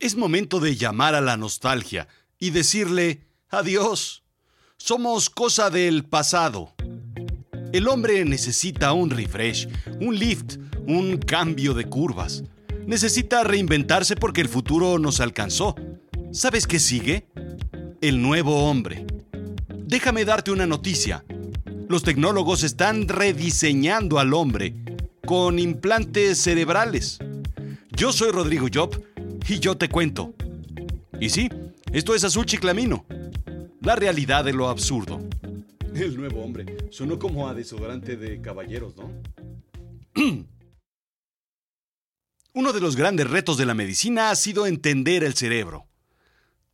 Es momento de llamar a la nostalgia y decirle adiós. Somos cosa del pasado. El hombre necesita un refresh, un lift, un cambio de curvas. Necesita reinventarse porque el futuro nos alcanzó. ¿Sabes qué sigue? El nuevo hombre. Déjame darte una noticia. Los tecnólogos están rediseñando al hombre con implantes cerebrales. Yo soy Rodrigo Job y yo te cuento. Y sí, esto es Azul Chiclamino. La realidad de lo absurdo. El nuevo hombre. Sonó como a desodorante de caballeros, ¿no? Uno de los grandes retos de la medicina ha sido entender el cerebro.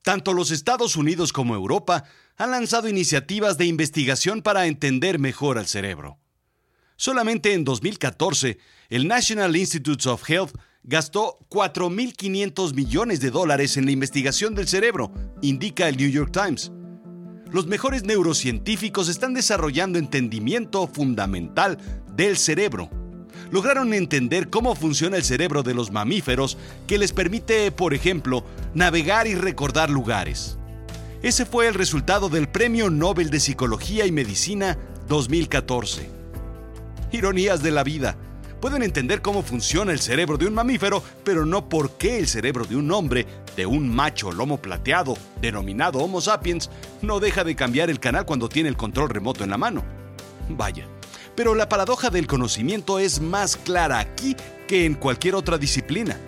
Tanto los Estados Unidos como Europa han lanzado iniciativas de investigación para entender mejor al cerebro. Solamente en 2014, el National Institutes of Health gastó 4.500 millones de dólares en la investigación del cerebro, indica el New York Times. Los mejores neurocientíficos están desarrollando entendimiento fundamental del cerebro. Lograron entender cómo funciona el cerebro de los mamíferos que les permite, por ejemplo, navegar y recordar lugares. Ese fue el resultado del Premio Nobel de Psicología y Medicina 2014. Ironías de la vida pueden entender cómo funciona el cerebro de un mamífero, pero no por qué el cerebro de un hombre, de un macho lomo plateado, denominado Homo sapiens, no deja de cambiar el canal cuando tiene el control remoto en la mano. Vaya. Pero la paradoja del conocimiento es más clara aquí que en cualquier otra disciplina.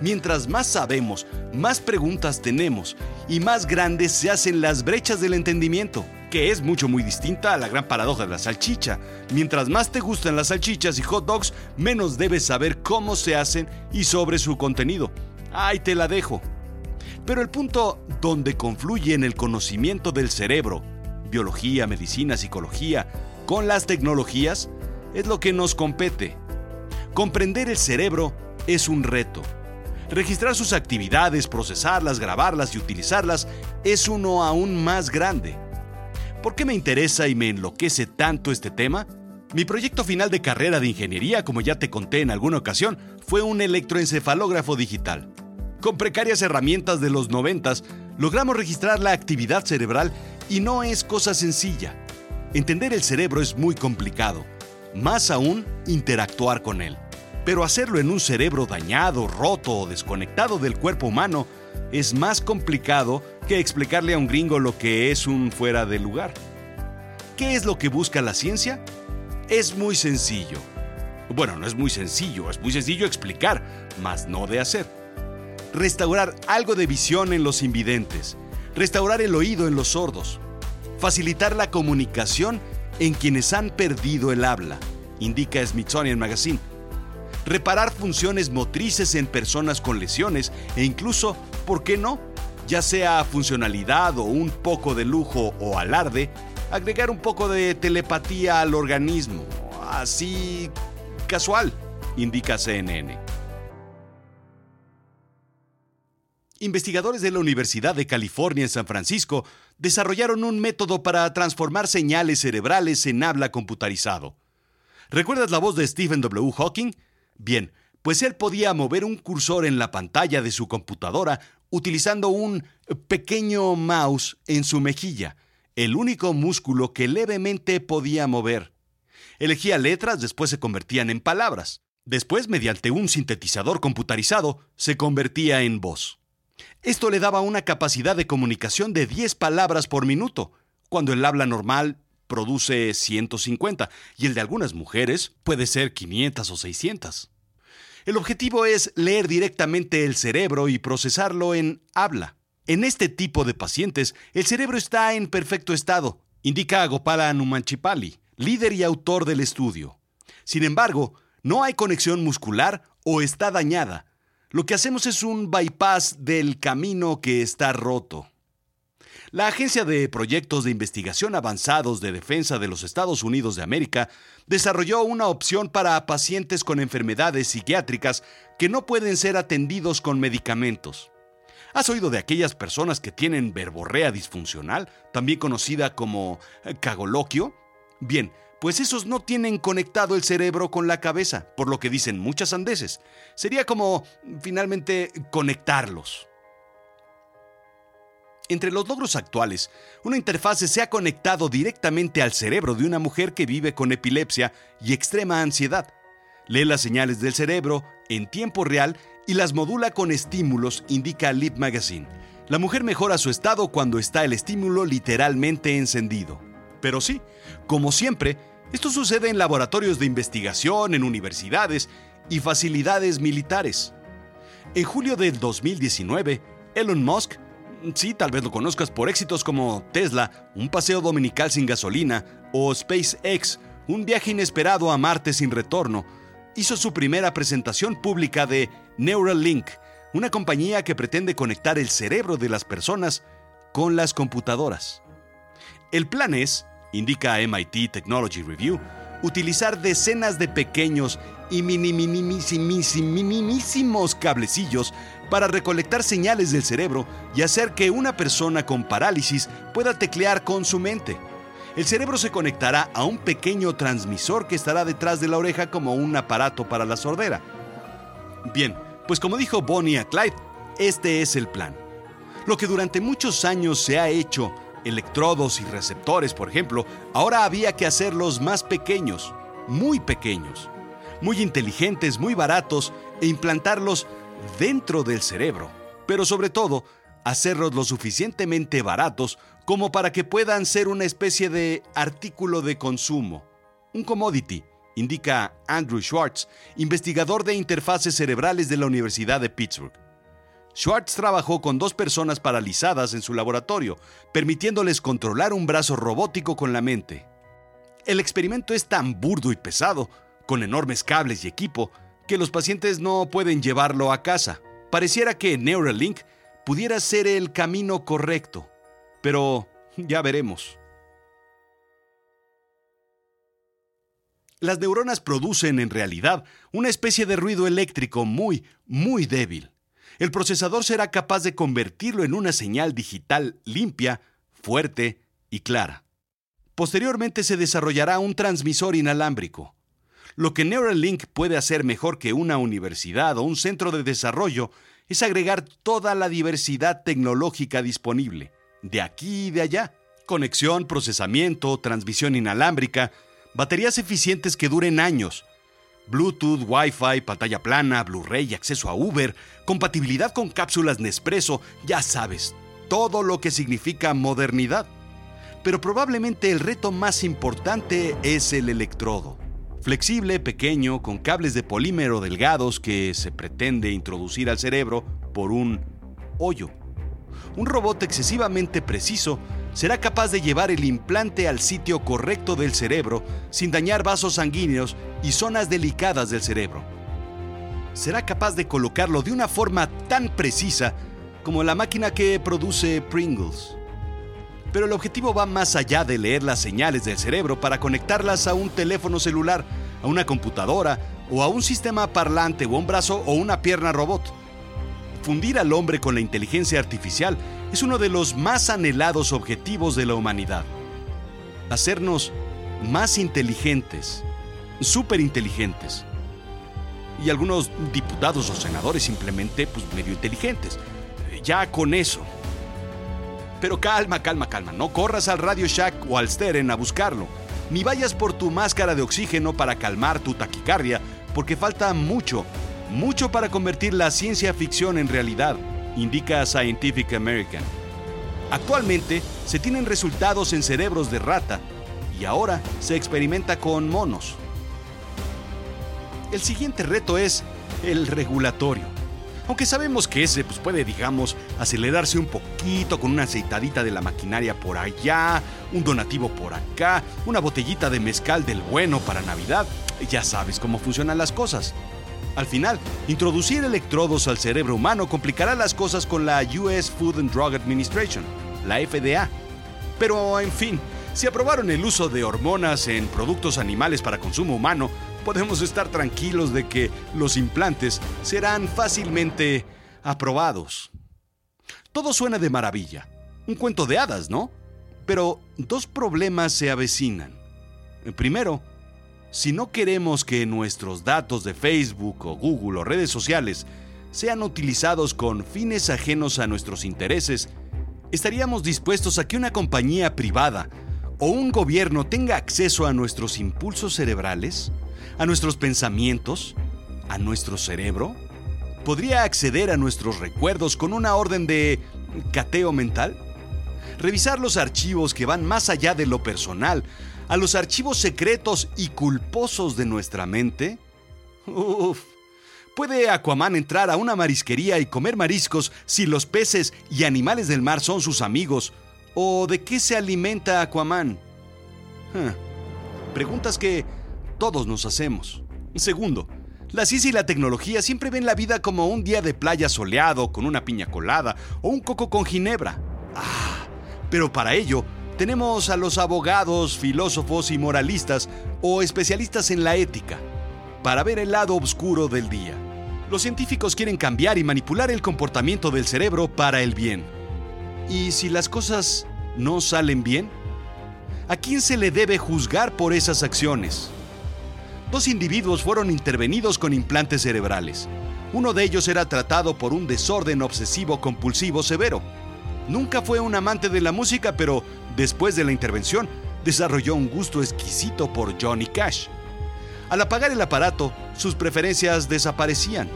Mientras más sabemos, más preguntas tenemos y más grandes se hacen las brechas del entendimiento que es mucho muy distinta a la gran paradoja de la salchicha. Mientras más te gustan las salchichas y hot dogs, menos debes saber cómo se hacen y sobre su contenido. Ahí te la dejo. Pero el punto donde confluyen el conocimiento del cerebro, biología, medicina, psicología, con las tecnologías, es lo que nos compete. Comprender el cerebro es un reto. Registrar sus actividades, procesarlas, grabarlas y utilizarlas es uno aún más grande. ¿Por qué me interesa y me enloquece tanto este tema? Mi proyecto final de carrera de ingeniería, como ya te conté en alguna ocasión, fue un electroencefalógrafo digital. Con precarias herramientas de los noventas, logramos registrar la actividad cerebral y no es cosa sencilla. Entender el cerebro es muy complicado, más aún interactuar con él. Pero hacerlo en un cerebro dañado, roto o desconectado del cuerpo humano es más complicado que explicarle a un gringo lo que es un fuera de lugar. ¿Qué es lo que busca la ciencia? Es muy sencillo. Bueno, no es muy sencillo, es muy sencillo explicar, mas no de hacer. Restaurar algo de visión en los invidentes, restaurar el oído en los sordos, facilitar la comunicación en quienes han perdido el habla, indica Smithsonian Magazine, reparar funciones motrices en personas con lesiones e incluso, ¿por qué no?, ya sea funcionalidad o un poco de lujo o alarde, agregar un poco de telepatía al organismo, así casual, indica CNN. Investigadores de la Universidad de California en San Francisco desarrollaron un método para transformar señales cerebrales en habla computarizado. ¿Recuerdas la voz de Stephen W. Hawking? Bien, pues él podía mover un cursor en la pantalla de su computadora utilizando un pequeño mouse en su mejilla, el único músculo que levemente podía mover. Elegía letras, después se convertían en palabras. Después, mediante un sintetizador computarizado, se convertía en voz. Esto le daba una capacidad de comunicación de 10 palabras por minuto, cuando el habla normal produce 150 y el de algunas mujeres puede ser 500 o 600. El objetivo es leer directamente el cerebro y procesarlo en habla. En este tipo de pacientes, el cerebro está en perfecto estado, indica Gopala Numanchipali, líder y autor del estudio. Sin embargo, no hay conexión muscular o está dañada. Lo que hacemos es un bypass del camino que está roto. La Agencia de Proyectos de Investigación Avanzados de Defensa de los Estados Unidos de América desarrolló una opción para pacientes con enfermedades psiquiátricas que no pueden ser atendidos con medicamentos. ¿Has oído de aquellas personas que tienen verborrea disfuncional, también conocida como eh, cagoloquio? Bien, pues esos no tienen conectado el cerebro con la cabeza, por lo que dicen muchas andeses. Sería como finalmente conectarlos. Entre los logros actuales, una interfase se ha conectado directamente al cerebro de una mujer que vive con epilepsia y extrema ansiedad. Lee las señales del cerebro en tiempo real y las modula con estímulos, indica Lip Magazine. La mujer mejora su estado cuando está el estímulo literalmente encendido. Pero sí, como siempre, esto sucede en laboratorios de investigación, en universidades y facilidades militares. En julio del 2019, Elon Musk Sí, tal vez lo conozcas por éxitos como Tesla, un paseo dominical sin gasolina, o SpaceX, un viaje inesperado a Marte sin retorno. Hizo su primera presentación pública de Neuralink, una compañía que pretende conectar el cerebro de las personas con las computadoras. El plan es, indica MIT Technology Review, utilizar decenas de pequeños y minimísimos cablecillos para recolectar señales del cerebro y hacer que una persona con parálisis pueda teclear con su mente. El cerebro se conectará a un pequeño transmisor que estará detrás de la oreja como un aparato para la sordera. Bien, pues como dijo Bonnie a Clyde, este es el plan. Lo que durante muchos años se ha hecho electrodos y receptores, por ejemplo, ahora había que hacerlos más pequeños, muy pequeños, muy inteligentes, muy baratos e implantarlos dentro del cerebro, pero sobre todo, hacerlos lo suficientemente baratos como para que puedan ser una especie de artículo de consumo, un commodity, indica Andrew Schwartz, investigador de interfaces cerebrales de la Universidad de Pittsburgh. Schwartz trabajó con dos personas paralizadas en su laboratorio, permitiéndoles controlar un brazo robótico con la mente. El experimento es tan burdo y pesado, con enormes cables y equipo, que los pacientes no pueden llevarlo a casa. Pareciera que Neuralink pudiera ser el camino correcto, pero ya veremos. Las neuronas producen en realidad una especie de ruido eléctrico muy, muy débil el procesador será capaz de convertirlo en una señal digital limpia, fuerte y clara. Posteriormente se desarrollará un transmisor inalámbrico. Lo que Neuralink puede hacer mejor que una universidad o un centro de desarrollo es agregar toda la diversidad tecnológica disponible, de aquí y de allá. Conexión, procesamiento, transmisión inalámbrica, baterías eficientes que duren años, Bluetooth, Wi-Fi, pantalla plana, Blu-ray, acceso a Uber, compatibilidad con cápsulas Nespresso, ya sabes, todo lo que significa modernidad. Pero probablemente el reto más importante es el electrodo. Flexible, pequeño, con cables de polímero delgados que se pretende introducir al cerebro por un hoyo. Un robot excesivamente preciso será capaz de llevar el implante al sitio correcto del cerebro sin dañar vasos sanguíneos y zonas delicadas del cerebro. Será capaz de colocarlo de una forma tan precisa como la máquina que produce Pringles. Pero el objetivo va más allá de leer las señales del cerebro para conectarlas a un teléfono celular, a una computadora o a un sistema parlante o un brazo o una pierna robot. Fundir al hombre con la inteligencia artificial es uno de los más anhelados objetivos de la humanidad. Hacernos más inteligentes, súper inteligentes. Y algunos diputados o senadores simplemente pues, medio inteligentes. Ya con eso. Pero calma, calma, calma. No corras al Radio Shack o al Steren a buscarlo. Ni vayas por tu máscara de oxígeno para calmar tu taquicardia, porque falta mucho, mucho para convertir la ciencia ficción en realidad, indica Scientific American. Actualmente se tienen resultados en cerebros de rata y ahora se experimenta con monos. El siguiente reto es el regulatorio. Aunque sabemos que ese pues, puede, digamos, acelerarse un poquito con una aceitadita de la maquinaria por allá, un donativo por acá, una botellita de mezcal del bueno para Navidad, ya sabes cómo funcionan las cosas. Al final, introducir electrodos al cerebro humano complicará las cosas con la US Food and Drug Administration, la FDA. Pero, en fin, si aprobaron el uso de hormonas en productos animales para consumo humano, podemos estar tranquilos de que los implantes serán fácilmente aprobados. Todo suena de maravilla. Un cuento de hadas, ¿no? Pero dos problemas se avecinan. Primero, si no queremos que nuestros datos de Facebook o Google o redes sociales sean utilizados con fines ajenos a nuestros intereses, ¿Estaríamos dispuestos a que una compañía privada o un gobierno tenga acceso a nuestros impulsos cerebrales? ¿A nuestros pensamientos? ¿A nuestro cerebro? ¿Podría acceder a nuestros recuerdos con una orden de cateo mental? Revisar los archivos que van más allá de lo personal, a los archivos secretos y culposos de nuestra mente? Uf, ¿Puede Aquaman entrar a una marisquería y comer mariscos si los peces y animales del mar son sus amigos? ¿O de qué se alimenta Aquaman? Preguntas que todos nos hacemos. Segundo, la ciencia y la tecnología siempre ven la vida como un día de playa soleado con una piña colada o un coco con ginebra. Ah, pero para ello tenemos a los abogados, filósofos y moralistas o especialistas en la ética para ver el lado oscuro del día. Los científicos quieren cambiar y manipular el comportamiento del cerebro para el bien. ¿Y si las cosas no salen bien? ¿A quién se le debe juzgar por esas acciones? Dos individuos fueron intervenidos con implantes cerebrales. Uno de ellos era tratado por un desorden obsesivo compulsivo severo. Nunca fue un amante de la música, pero después de la intervención desarrolló un gusto exquisito por Johnny Cash. Al apagar el aparato, sus preferencias desaparecían.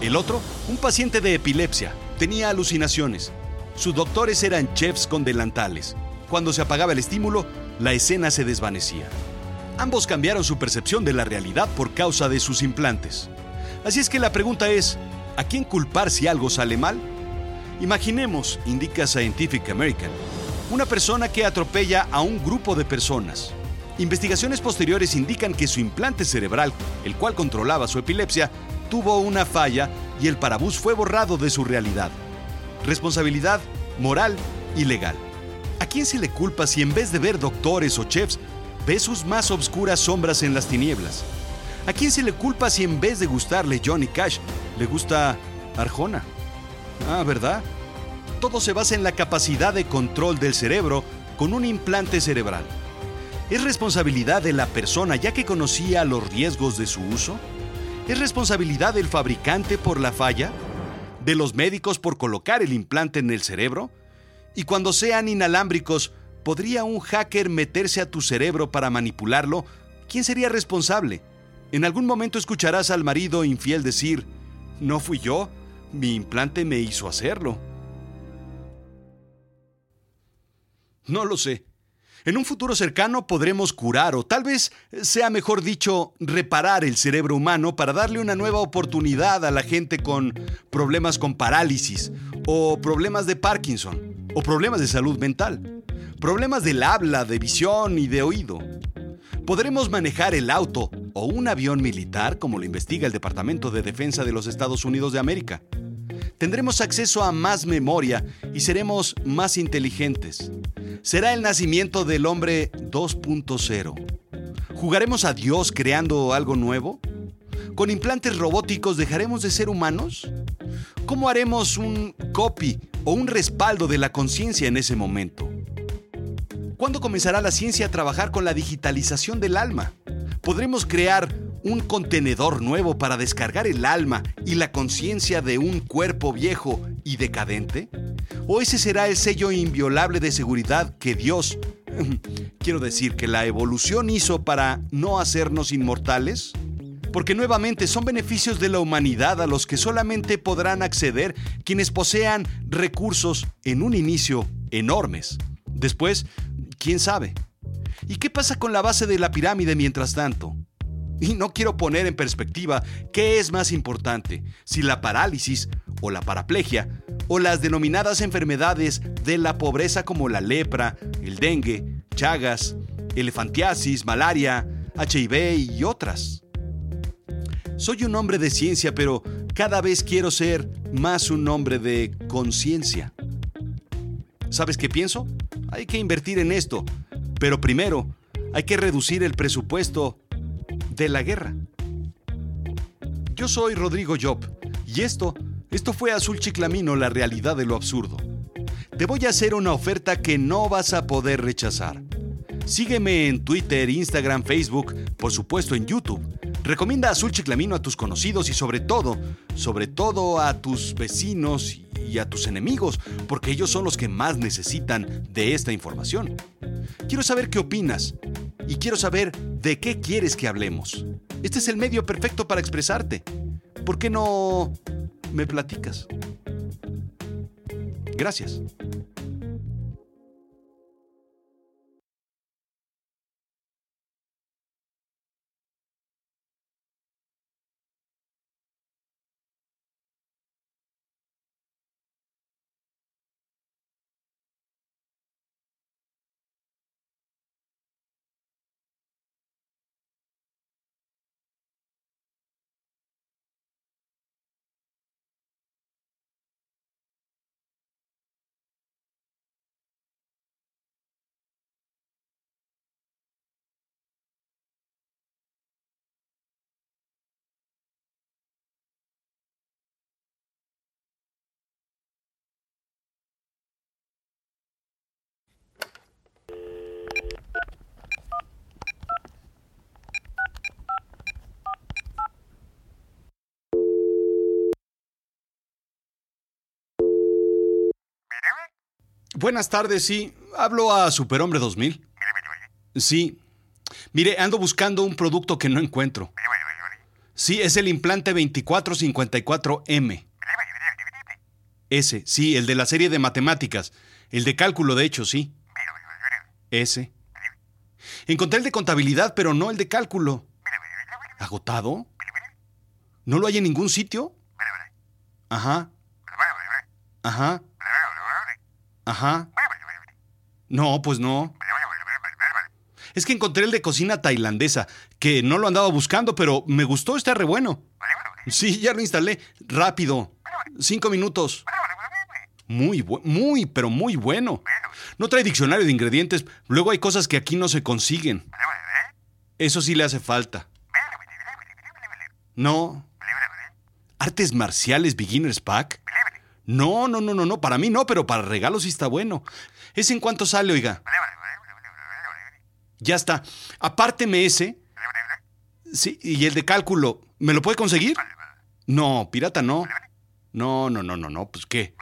El otro, un paciente de epilepsia, tenía alucinaciones. Sus doctores eran chefs con delantales. Cuando se apagaba el estímulo, la escena se desvanecía. Ambos cambiaron su percepción de la realidad por causa de sus implantes. Así es que la pregunta es, ¿a quién culpar si algo sale mal? Imaginemos, indica Scientific American, una persona que atropella a un grupo de personas. Investigaciones posteriores indican que su implante cerebral, el cual controlaba su epilepsia, tuvo una falla y el parabús fue borrado de su realidad. Responsabilidad moral y legal. ¿A quién se le culpa si en vez de ver doctores o chefs, ve sus más obscuras sombras en las tinieblas? ¿A quién se le culpa si en vez de gustarle Johnny Cash, le gusta Arjona? Ah, ¿verdad? Todo se basa en la capacidad de control del cerebro con un implante cerebral. ¿Es responsabilidad de la persona ya que conocía los riesgos de su uso? ¿Es responsabilidad del fabricante por la falla? ¿De los médicos por colocar el implante en el cerebro? Y cuando sean inalámbricos, ¿podría un hacker meterse a tu cerebro para manipularlo? ¿Quién sería responsable? En algún momento escucharás al marido infiel decir, no fui yo, mi implante me hizo hacerlo. No lo sé. En un futuro cercano podremos curar o tal vez sea mejor dicho reparar el cerebro humano para darle una nueva oportunidad a la gente con problemas con parálisis o problemas de Parkinson o problemas de salud mental, problemas del habla, de visión y de oído. Podremos manejar el auto o un avión militar como lo investiga el Departamento de Defensa de los Estados Unidos de América. Tendremos acceso a más memoria y seremos más inteligentes será el nacimiento del hombre 2.0. ¿Jugaremos a Dios creando algo nuevo? ¿Con implantes robóticos dejaremos de ser humanos? ¿Cómo haremos un copy o un respaldo de la conciencia en ese momento? ¿Cuándo comenzará la ciencia a trabajar con la digitalización del alma? ¿Podremos crear un contenedor nuevo para descargar el alma y la conciencia de un cuerpo viejo y decadente? ¿O ese será el sello inviolable de seguridad que Dios, quiero decir, que la evolución hizo para no hacernos inmortales? Porque nuevamente son beneficios de la humanidad a los que solamente podrán acceder quienes posean recursos en un inicio enormes. Después, ¿quién sabe? ¿Y qué pasa con la base de la pirámide mientras tanto? Y no quiero poner en perspectiva qué es más importante, si la parálisis o la paraplegia, o las denominadas enfermedades de la pobreza como la lepra, el dengue, chagas, elefantiasis, malaria, HIV y otras. Soy un hombre de ciencia, pero cada vez quiero ser más un hombre de conciencia. ¿Sabes qué pienso? Hay que invertir en esto, pero primero hay que reducir el presupuesto de la guerra. Yo soy Rodrigo Job y esto, esto fue Azul Chiclamino, la realidad de lo absurdo. Te voy a hacer una oferta que no vas a poder rechazar. Sígueme en Twitter, Instagram, Facebook, por supuesto en YouTube. Recomienda Azul Chiclamino a tus conocidos y sobre todo, sobre todo a tus vecinos y a tus enemigos, porque ellos son los que más necesitan de esta información. Quiero saber qué opinas y quiero saber de qué quieres que hablemos. Este es el medio perfecto para expresarte. ¿Por qué no me platicas? Gracias. Buenas tardes, sí. Hablo a Superhombre 2000. Sí. Mire, ando buscando un producto que no encuentro. Sí, es el implante 2454M. Ese, sí, el de la serie de matemáticas. El de cálculo, de hecho, sí. Ese. Encontré el de contabilidad, pero no el de cálculo. ¿Agotado? ¿No lo hay en ningún sitio? Ajá. Ajá. Ajá. No, pues no. Es que encontré el de cocina tailandesa, que no lo andaba buscando, pero me gustó, está re bueno. Sí, ya lo instalé. Rápido. Cinco minutos. Muy, muy, pero muy bueno. No trae diccionario de ingredientes. Luego hay cosas que aquí no se consiguen. Eso sí le hace falta. No. Artes marciales Beginners Pack. No, no, no, no, no, para mí no, pero para regalos sí está bueno. ¿Es en cuánto sale, oiga? Ya está. Apárteme ese. Sí, y el de cálculo, ¿me lo puede conseguir? No, pirata no. No, no, no, no, no, pues qué.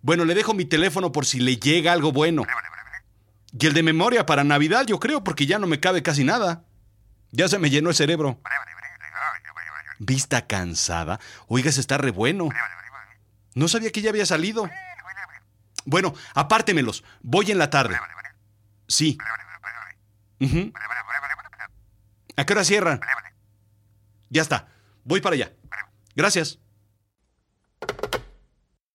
Bueno, le dejo mi teléfono por si le llega algo bueno. Y el de memoria para Navidad, yo creo, porque ya no me cabe casi nada. Ya se me llenó el cerebro. ¿Vista cansada? Oiga, se está re bueno. No sabía que ya había salido. Bueno, apártemelos. Voy en la tarde. Sí. ¿A qué hora cierran? Ya está. Voy para allá. Gracias.